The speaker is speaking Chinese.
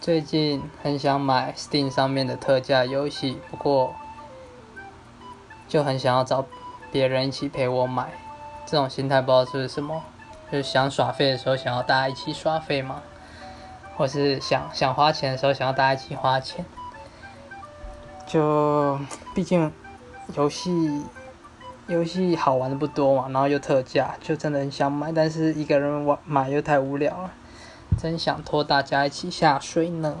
最近很想买 Steam 上面的特价游戏，不过就很想要找别人一起陪我买。这种心态不知道是是什么，就是想耍废的时候想要大家一起耍废嘛，或是想想花钱的时候想要大家一起花钱。就毕竟游戏游戏好玩的不多嘛，然后又特价，就真的很想买，但是一个人玩买又太无聊了，真想拖大家一起下水呢。